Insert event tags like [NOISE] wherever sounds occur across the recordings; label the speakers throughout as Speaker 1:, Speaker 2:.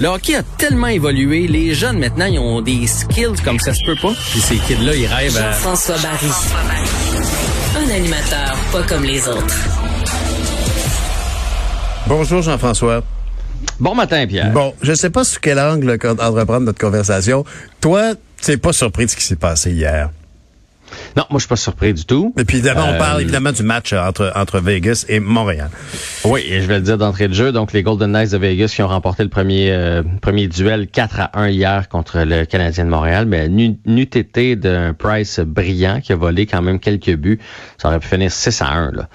Speaker 1: Le hockey a tellement évolué, les jeunes maintenant, ils ont des skills comme ça se peut pas. Puis ces kids-là, ils rêvent à...
Speaker 2: Jean-François Barry. Un animateur pas comme les autres.
Speaker 3: Bonjour Jean-François.
Speaker 1: Bon matin, Pierre.
Speaker 3: Bon, je sais pas sous quel angle qu'on- entreprendre notre conversation. Toi, tu n'es pas surpris de ce qui s'est passé hier?
Speaker 1: Non, moi, je suis pas surpris du tout.
Speaker 3: Et puis évidemment, on
Speaker 1: Euh,
Speaker 3: parle évidemment du match euh, entre, entre Vegas et Montréal.
Speaker 1: Oui, et je vais le dire d'entrée de jeu. Donc, les Golden Knights de Vegas qui ont remporté le premier euh, premier duel 4 à 1 hier contre le Canadien de Montréal. Mais n'eût été d'un Price brillant qui a volé quand même quelques buts. Ça aurait pu finir 6 à 1. Là.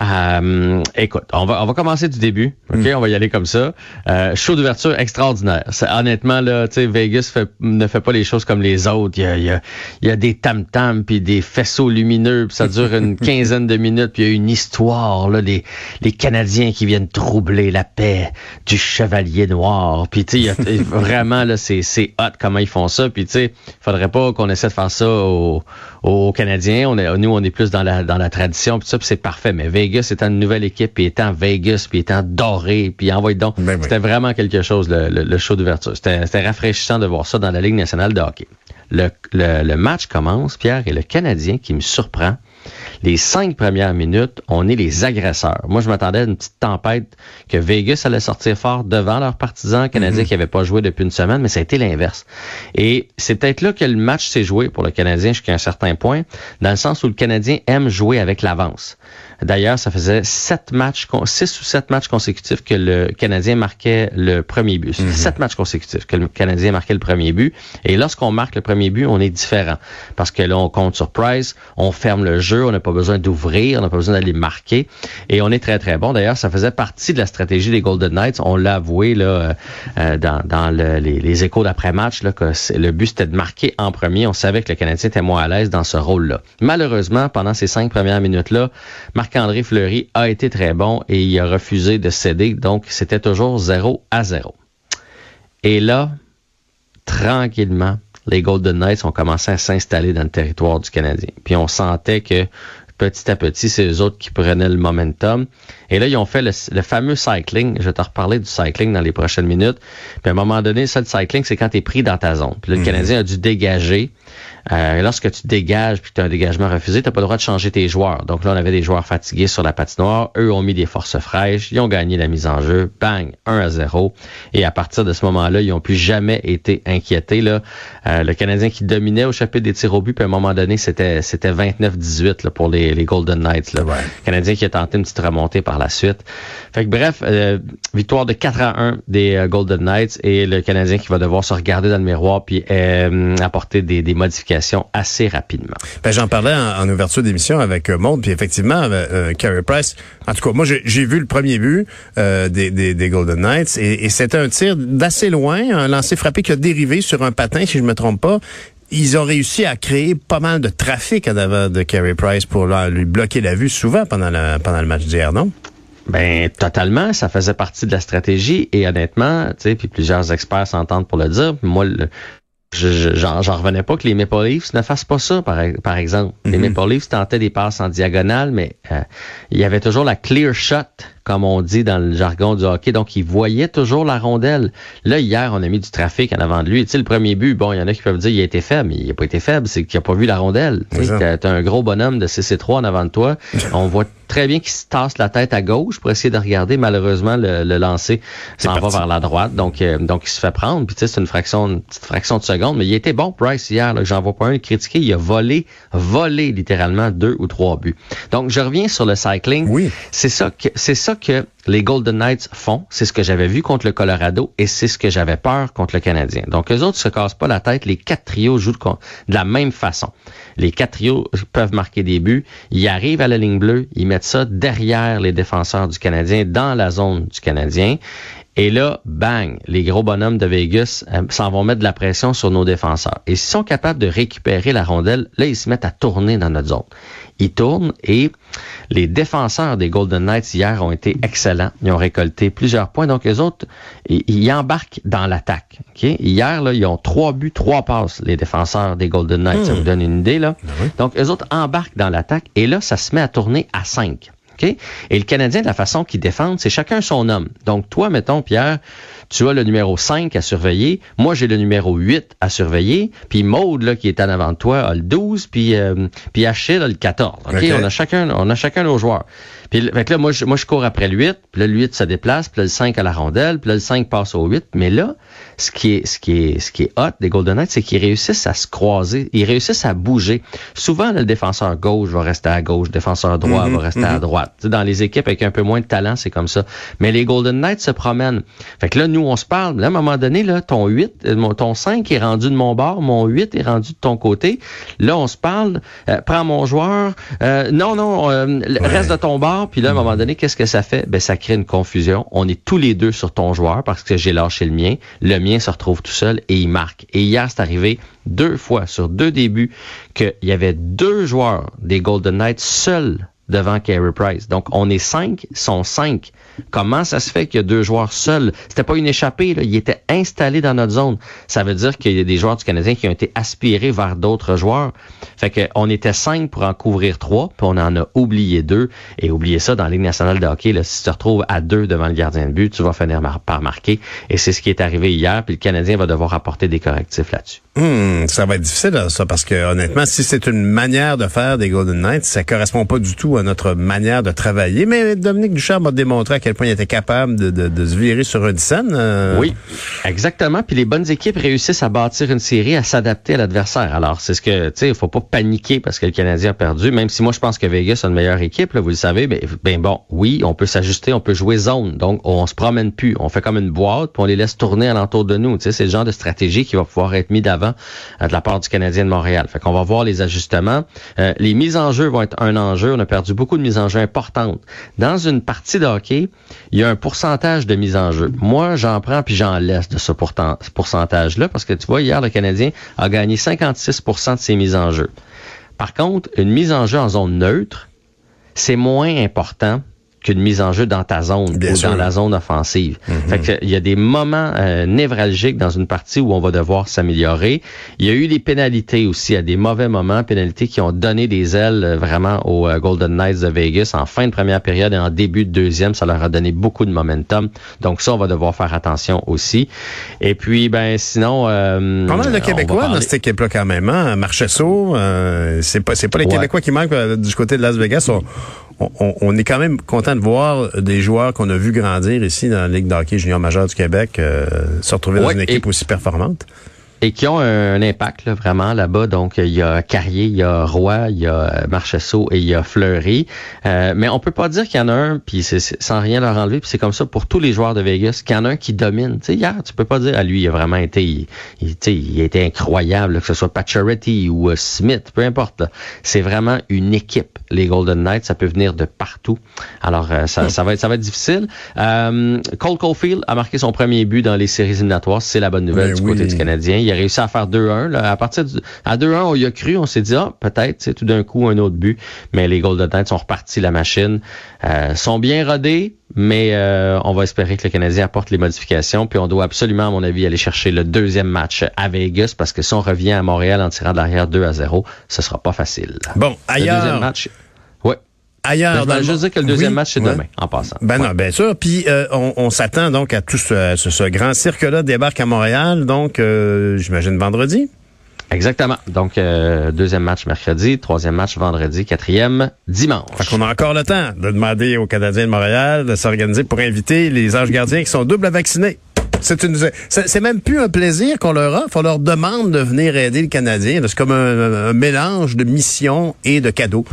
Speaker 1: Euh, écoute, on va, on va commencer du début. OK? On va y aller comme ça. Euh, show d'ouverture extraordinaire. C'est- honnêtement, là, tu sais, Vegas fait- ne fait pas les choses comme les autres. Il y a, il y a, il y a des tam-tams puis des faisceaux lumineux puis ça dure une [LAUGHS] quinzaine de minutes puis il y a une histoire, là, les, les Canadiens qui viennent troubler la paix du chevalier noir. Puis, tu sais, [LAUGHS] vraiment, là, c'est, c'est hot comment ils font ça. Puis, tu sais, faudrait pas qu'on essaie de faire ça aux, aux Canadiens. On est, nous, on est plus dans la, dans la tradition puis ça, puis c'est parfait. Mais Vegas étant une nouvelle équipe, puis étant Vegas, puis étant doré, puis envoie donc.
Speaker 3: Ben oui.
Speaker 1: C'était vraiment quelque chose, le, le- le show d'ouverture. C'était, rafraîchissant de voir ça dans la Ligue nationale de hockey. Le, match commence, Pierre, et le Canadien qui me surprend. Les cinq premières minutes, on est les agresseurs. Moi, je m'attendais à une petite tempête que Vegas allait sortir fort devant leurs partisans canadiens qui n'avaient pas joué depuis une semaine, mais ça a été l'inverse. Et c'est peut-être là que le match s'est joué pour le Canadien jusqu'à un certain point, dans le sens où le Canadien aime jouer avec l'avance. D'ailleurs, ça faisait sept matchs, six ou sept matchs consécutifs que le Canadien marquait le premier but. Sept matchs consécutifs que le Canadien marquait le premier but. Et lorsqu'on marque le premier but, on est différent. Parce que là, on compte sur Price, on ferme le jeu, on n'a pas besoin d'ouvrir, on n'a pas besoin d'aller marquer. Et on est très, très bon. D'ailleurs, ça faisait partie de la stratégie des Golden Knights. On l'a avoué là, euh, euh, dans, dans le- les, les échos d'après-match, que le but, c'était de marquer en premier. On savait que le Canadien était moins à l'aise dans ce rôle-là. Malheureusement, pendant ces cinq premières minutes-là, Marc-André Fleury a été très bon et il a refusé de céder. Donc, c'était toujours 0 à 0. Et là, tranquillement, les Golden Knights ont commencé à s'installer dans le territoire du Canadien. Puis on sentait que petit à petit, c'est eux autres qui prenaient le momentum. Et là, ils ont fait le, le fameux cycling. Je vais te reparler du cycling dans les prochaines minutes. Puis à un moment donné, ça, le cycling, c'est quand tu es pris dans ta zone. Puis là, le Canadien a dû dégager. Euh, lorsque tu dégages puis que tu as un dégagement refusé, tu n'as pas le droit de changer tes joueurs. Donc là, on avait des joueurs fatigués sur la patinoire. Eux ont mis des forces fraîches. Ils ont gagné la mise en jeu. Bang, 1 à 0. Et à partir de ce moment-là, ils n'ont plus jamais été inquiétés. Là. Euh, le Canadien qui dominait au chapitre des tirs au but, puis à un moment donné, c'était c'était 29-18 là, pour les, les Golden Knights. Là.
Speaker 3: Ouais.
Speaker 1: Le Canadien qui a tenté une petite remontée par la suite. Fait que bref, euh, victoire de 4 à 1 des euh, Golden Knights et le Canadien qui va devoir se regarder dans le miroir puis euh, apporter des, des modifications assez rapidement.
Speaker 3: Ben, J'en parlais en, en ouverture d'émission avec euh, Monde, puis effectivement, euh, euh, Carey Price, en tout cas, moi j'ai j'ai vu le premier but euh, des, des, des Golden Knights et, et c'était un tir d'assez loin, un lancer frappé qui a dérivé sur un patin, si je me trompe pas. Ils ont réussi à créer pas mal de trafic en avant de Carey Price pour lui bloquer la vue souvent pendant, la, pendant le match d'hier, non?
Speaker 1: Ben totalement, ça faisait partie de la stratégie et honnêtement, tu sais, puis plusieurs experts s'entendent pour le dire. Moi, le- je- je- j'en j'en revenais pas que les Maple Leafs ne fassent pas ça, par, par exemple. Les Maple Leafs tentaient des passes en diagonale, mais euh, il y avait toujours la clear shot, comme on dit dans le jargon du hockey. Donc, ils voyaient toujours la rondelle. Là, hier, on a mis du trafic en avant de lui. Tu sais, le premier but, bon, il y en a qui peuvent dire il a été faible, mais il n'a pas été faible, c'est qu'il n'a pas vu la rondelle. Tu un gros bonhomme de CC3 en avant de toi. [LAUGHS] On voit très bien qu'il se tasse la tête à gauche pour essayer de regarder. Malheureusement, le, le lancer s'en va vers la droite. Donc, euh, donc il se fait prendre. Puis, tu sais, c'est une fraction, une petite fraction de seconde. Mais il était bon, Price, hier. J'en vois pas un critiquer. Il a volé, volé littéralement deux ou trois buts. Donc, je reviens sur le cycling.
Speaker 3: Oui.
Speaker 1: C'est ça que, c'est ça que les Golden Knights font. C'est ce que j'avais vu contre le Colorado et c'est ce que j'avais peur contre le Canadien. Donc, eux autres se cassent pas la tête. Les quatre trios jouent de la même façon. Les quatre trios peuvent marquer des buts. Ils arrivent à la ligne bleue. Ils mettent ça derrière les défenseurs du Canadien, dans la zone du Canadien. Et là, bang, les gros bonhommes de Vegas euh, s'en vont mettre de la pression sur nos défenseurs. Et s'ils sont capables de récupérer la rondelle, là, ils se mettent à tourner dans notre zone. Ils tournent et les défenseurs des Golden Knights hier ont été excellents. Ils ont récolté plusieurs points. Donc, les autres, ils, embarquent dans l'attaque. Hier, là, ils ont trois buts, trois passes, les défenseurs des Golden Knights. Ça hmm. vous donne une idée, là. Ben Donc, les autres embarquent dans l'attaque et là, ça se met à tourner à cinq. Et le Canadien, de la façon qu'il défend, c'est chacun son homme. Donc, toi, mettons, Pierre, tu as le numéro 5 à surveiller. Moi, j'ai le numéro 8 à surveiller. Puis Maude, là, qui est en avant de toi, a le 12. Puis, euh, puis Achille a le 14. OK? On, a chacun, on a chacun nos joueurs. Puis fait là, moi je, moi, je cours après le 8. Puis là, le 8 se déplace. Puis là, le 5 à la rondelle. Puis là, le 5 passe au 8. Mais là, ce qui est, ce qui est, ce qui est hot des Golden Knights, c'est qu'ils réussissent à se croiser. Ils réussissent à bouger. Souvent, le défenseur gauche va rester à gauche. Le défenseur droit va mhm, rester à mhm. droite. dans les équipes avec un peu moins de talent, c'est comme ça. Mais les Golden Knights se promènent. Fait que là, nous, on se parle. Là, à un moment donné, là, ton 8, euh, ton 5 est rendu de mon bord. Mon 8 est rendu de ton côté. Là, on se parle. Euh, prends mon joueur. Euh, non, non, reste de ton bord. Puis là, à un moment donné, qu'est-ce que ça fait? Ben, ça crée une confusion. On est tous les deux sur ton joueur parce que j'ai lâché le mien. Le mien se retrouve tout seul et il marque. Et hier, c'est arrivé deux fois sur deux débuts qu'il y avait deux joueurs des Golden Knights seuls devant Carey Price. Donc, on est cinq, sont cinq. Comment ça se fait qu'il y a deux joueurs seuls? C'était pas une échappée, là. Ils étaient installés dans notre zone. Ça veut dire qu'il y a des joueurs du Canadien qui ont été aspirés vers d'autres joueurs. Fait qu'on était cinq pour en couvrir trois, puis on en a oublié deux. Et oublier ça dans la Ligue nationale de hockey, là, si tu te retrouves à deux devant le gardien de but, tu vas finir par marquer. Et c'est ce qui est arrivé hier, puis le Canadien va devoir apporter des correctifs là-dessus.
Speaker 3: Hmm, ça va être difficile, ça, parce que honnêtement, si c'est une manière de faire des Golden Knights, ça correspond pas du tout à notre manière de travailler. Mais Dominique Ducharme a démontré à quel point il était capable de, se virer sur une scène. Euh.
Speaker 1: Oui, exactement. Puis les bonnes équipes réussissent à bâtir une série, à s'adapter à l'adversaire. Alors, c'est ce que, tu sais, il faut pas paniquer parce que le Canadien a perdu, même si moi je pense que Vegas a une meilleure équipe, vous le savez. Ben, ben bon, oui, on peut s'ajuster, on peut jouer zone. Donc, on se promène plus. On fait comme une boîte, puis on les laisse tourner alentour de nous. Tu sais, c'est le genre de stratégie qui va pouvoir être mis d'avant euh, de la part du Canadien de Montréal. Fait qu'on va voir les ajustements. Euh, les mises en jeu vont être un enjeu. On a perdu beaucoup de mises en jeu importantes. Dans une partie de hockey, il y a un pourcentage de mises en jeu. Moi, j'en prends puis j'en laisse de ce pourcentage-là parce que tu vois, hier, le Canadien a gagné 56% de ses mises en jeu. Par contre, une mise en jeu en zone neutre, c'est moins important qu'une mise en jeu dans ta zone ou dans la zone offensive. Fait que, il y a des moments euh, névralgiques dans une partie où on va devoir s'améliorer. Il y a eu des pénalités aussi à des mauvais moments, pénalités qui ont donné des ailes euh, vraiment aux euh, Golden Knights de Vegas en fin de première période et en début de deuxième. Ça leur a donné beaucoup de momentum. Donc ça, on va devoir faire attention aussi. Et puis, ben sinon... Euh,
Speaker 3: Pas mal de Québécois dans cette équipe-là quand même. Hein? Marchesso, c'est pas, c'est pas les Québécois qui manquent du côté de Las Vegas. On, on, est quand même content de voir des joueurs qu'on a vu grandir ici dans la Ligue d'hockey junior majeur du Québec euh, se retrouver dans une équipe aussi performante
Speaker 1: et qui ont un, impact là, vraiment là-bas. Donc, il y a Carrier, il y a Roy, il y a Marchesso et il y a Fleury. Euh, mais on peut pas dire qu'il y en a un, puis c'est, sans rien leur enlever, puis c'est comme ça pour tous les joueurs de Vegas, qu'il y en a un qui domine. Tu sais, hier, tu peux pas dire à lui, il a vraiment été, il, il, il a été incroyable, que ce soit Pacioretty ou euh, Smith, peu importe. C'est vraiment une équipe, les Golden Knights. Ça peut venir de partout. Alors, euh, ça, ça, va être, ça va être difficile. Euh, Cole Caulfield a marqué son premier but dans les séries éliminatoires. C'est la bonne nouvelle ben du côté du Canadien a réussi à faire 2-1. À partir du, à 2-1, on y a cru, on s'est dit, ah, peut-être, c'est tout d'un coup un autre but. Mais les Golden Knights sont repartis la machine. Euh, sont bien rodés, mais euh, on va espérer que le Canadien apporte les modifications. Puis on doit absolument, à mon avis, aller chercher le deuxième match à Vegas parce que si on revient à Montréal en tirant de l'arrière 2 à 0, ce sera pas facile.
Speaker 3: Bon, ailleurs. Le deuxième match,
Speaker 1: ailleurs. Ben, je veux dire que le deuxième match, c'est demain, en passant.
Speaker 3: Ben non, bien sûr. Puis euh, on, s'attend donc à tout ce, ce, grand cirque-là débarque à Montréal, donc euh, j'imagine vendredi.
Speaker 1: Exactement. Donc, euh, deuxième match mercredi, troisième match vendredi, quatrième dimanche.
Speaker 3: Fait qu'on a encore le temps de demander aux Canadiens de Montréal de s'organiser pour inviter les anges gardiens qui sont double vaccinés. C'est une, c'est même plus un plaisir qu'on leur offre. On leur demande de venir aider le Canadien. C'est comme un, un mélange de mission et de cadeaux.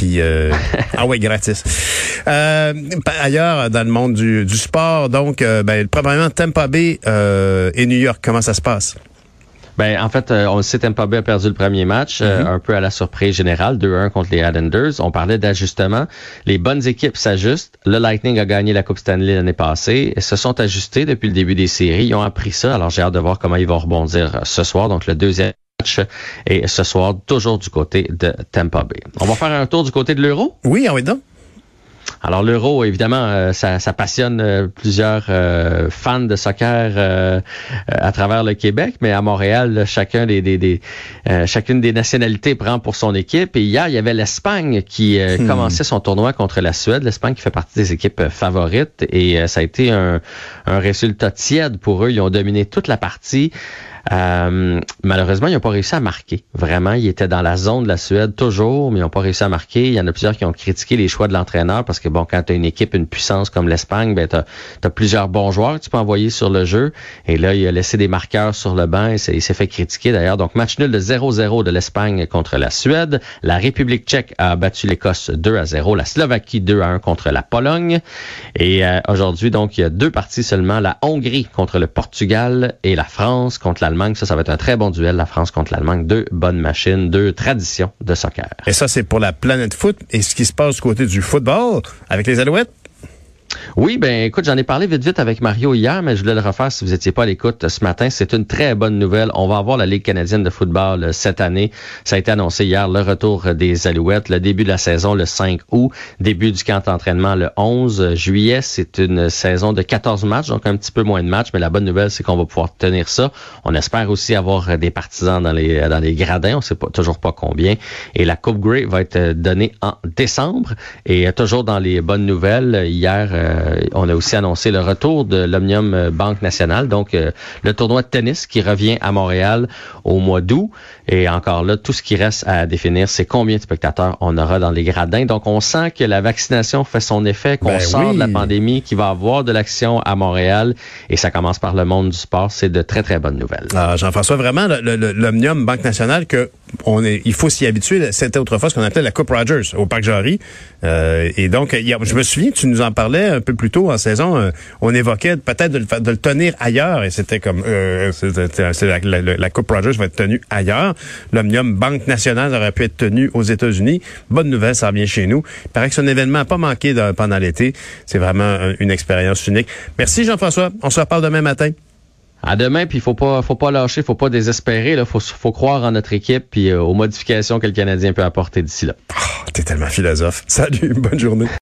Speaker 3: Puis euh, [LAUGHS] ah ouais, gratis. Euh, ailleurs, dans le monde du, du sport, donc, euh, ben, probablement Tampa Bay euh, et New York, comment ça se passe?
Speaker 1: Ben, en fait, euh, on le sait, Tampa Bay a perdu le premier match, euh,
Speaker 3: Mhm.
Speaker 1: un peu à la surprise générale, 2-1 contre les Islanders. On parlait d'ajustement. Les bonnes équipes s'ajustent. Le Lightning a gagné la Coupe Stanley l'année passée et se sont ajustés depuis le début des séries. Ils ont appris ça. Alors, j'ai hâte de voir comment ils vont rebondir euh, ce soir. Donc, le deuxième et ce soir, toujours du côté de Tampa Bay. On va faire un tour du côté de l'Euro?
Speaker 3: Oui, ah oui, donc.
Speaker 1: Alors l'euro, évidemment, euh, ça, ça passionne euh, plusieurs euh, fans de soccer à travers le Québec, mais à Montréal, là, chacun des, des, des chacune des nationalités prend pour son équipe. Et hier, il y avait l'Espagne qui
Speaker 3: Hmm.
Speaker 1: commençait son tournoi contre la Suède. L'Espagne qui fait partie des équipes favorites et ça a été un, un résultat tiède pour eux. Ils ont dominé toute la partie. Euh, malheureusement, ils n'ont pas réussi à marquer. Vraiment, ils étaient dans la zone de la Suède toujours, mais ils n'ont pas réussi à marquer. Il y en a plusieurs qui ont critiqué les choix de l'entraîneur parce que bon, quand tu as une équipe, une puissance comme l'Espagne, ben tu as, plusieurs bons joueurs que tu peux envoyer sur le jeu. Et là, il a laissé des marqueurs sur le banc et il s'est fait critiquer d'ailleurs. Donc, match nul de 0-0 de l'Espagne contre la Suède. La République tchèque a battu l'Écosse 2 à 0. La Slovaquie 2 à 1 contre la Pologne. Et euh, aujourd'hui, donc, il y a deux parties seulement. La Hongrie contre le Portugal et la France contre l'Allemagne. Ça, ça va être un très bon duel, la France contre l'Allemagne. Deux bonnes machines, deux traditions de soccer.
Speaker 3: Et ça, c'est pour la planète foot. Et ce qui se passe du côté du football avec les Alouettes?
Speaker 1: Oui, ben écoute, j'en ai parlé vite vite avec Mario hier, mais je voulais le refaire si vous étiez pas à l'écoute ce matin. C'est une très bonne nouvelle. On va avoir la Ligue canadienne de football euh, cette année. Ça a été annoncé hier, le retour des Alouettes, le début de la saison le 5 août, début du camp d'entraînement le 11 juillet. C'est une saison de 14 matchs, donc un petit peu moins de matchs, mais la bonne nouvelle, c'est qu'on va pouvoir tenir ça. On espère aussi avoir euh, des partisans dans les dans les gradins, on sait pas toujours pas combien. Et la Coupe Grey va être euh, donnée en décembre. Et toujours dans les bonnes nouvelles, hier, euh, on a aussi annoncé le retour de l'Omnium Banque Nationale, donc euh, le tournoi de tennis qui revient à Montréal au mois d'août. Et encore là, tout ce qui reste à définir, c'est combien de spectateurs on aura dans les gradins. Donc, on sent que la vaccination fait son effet, qu'on
Speaker 3: Ben
Speaker 1: sort
Speaker 3: oui.
Speaker 1: de la pandémie, qu'il va y avoir de l'action à Montréal. Et ça commence par le monde du sport. C'est de très, très bonnes nouvelles.
Speaker 3: Ah, Jean-François, vraiment, l'Omnium Banque Nationale, que on est, il faut s'y habituer. C'était autrefois ce qu'on appelait la Coupe Rogers au Parc Jarry. Euh, et donc, il y a- je me souviens, tu nous en parlais un peu plus tôt en saison. euh, on évoquait peut-être de, le de le tenir ailleurs. Et c'était comme, euh, c'était- c'est la, la- Coupe Rogers va être tenue ailleurs. L'Omnium Banque Nationale aurait pu être tenue aux États-Unis. Bonne nouvelle, ça revient chez nous. Il paraît que c'est un événement à pas manqué pendant l'été. C'est vraiment euh, une expérience unique. Merci Jean-François. On se reparle demain matin.
Speaker 1: À demain, puis il faut pas, faut pas lâcher, faut pas désespérer. Il faut, faut croire en notre équipe puis euh, aux modifications que le Canadien peut apporter d'ici là.
Speaker 3: T'es tellement philosophe. Salut, bonne journée.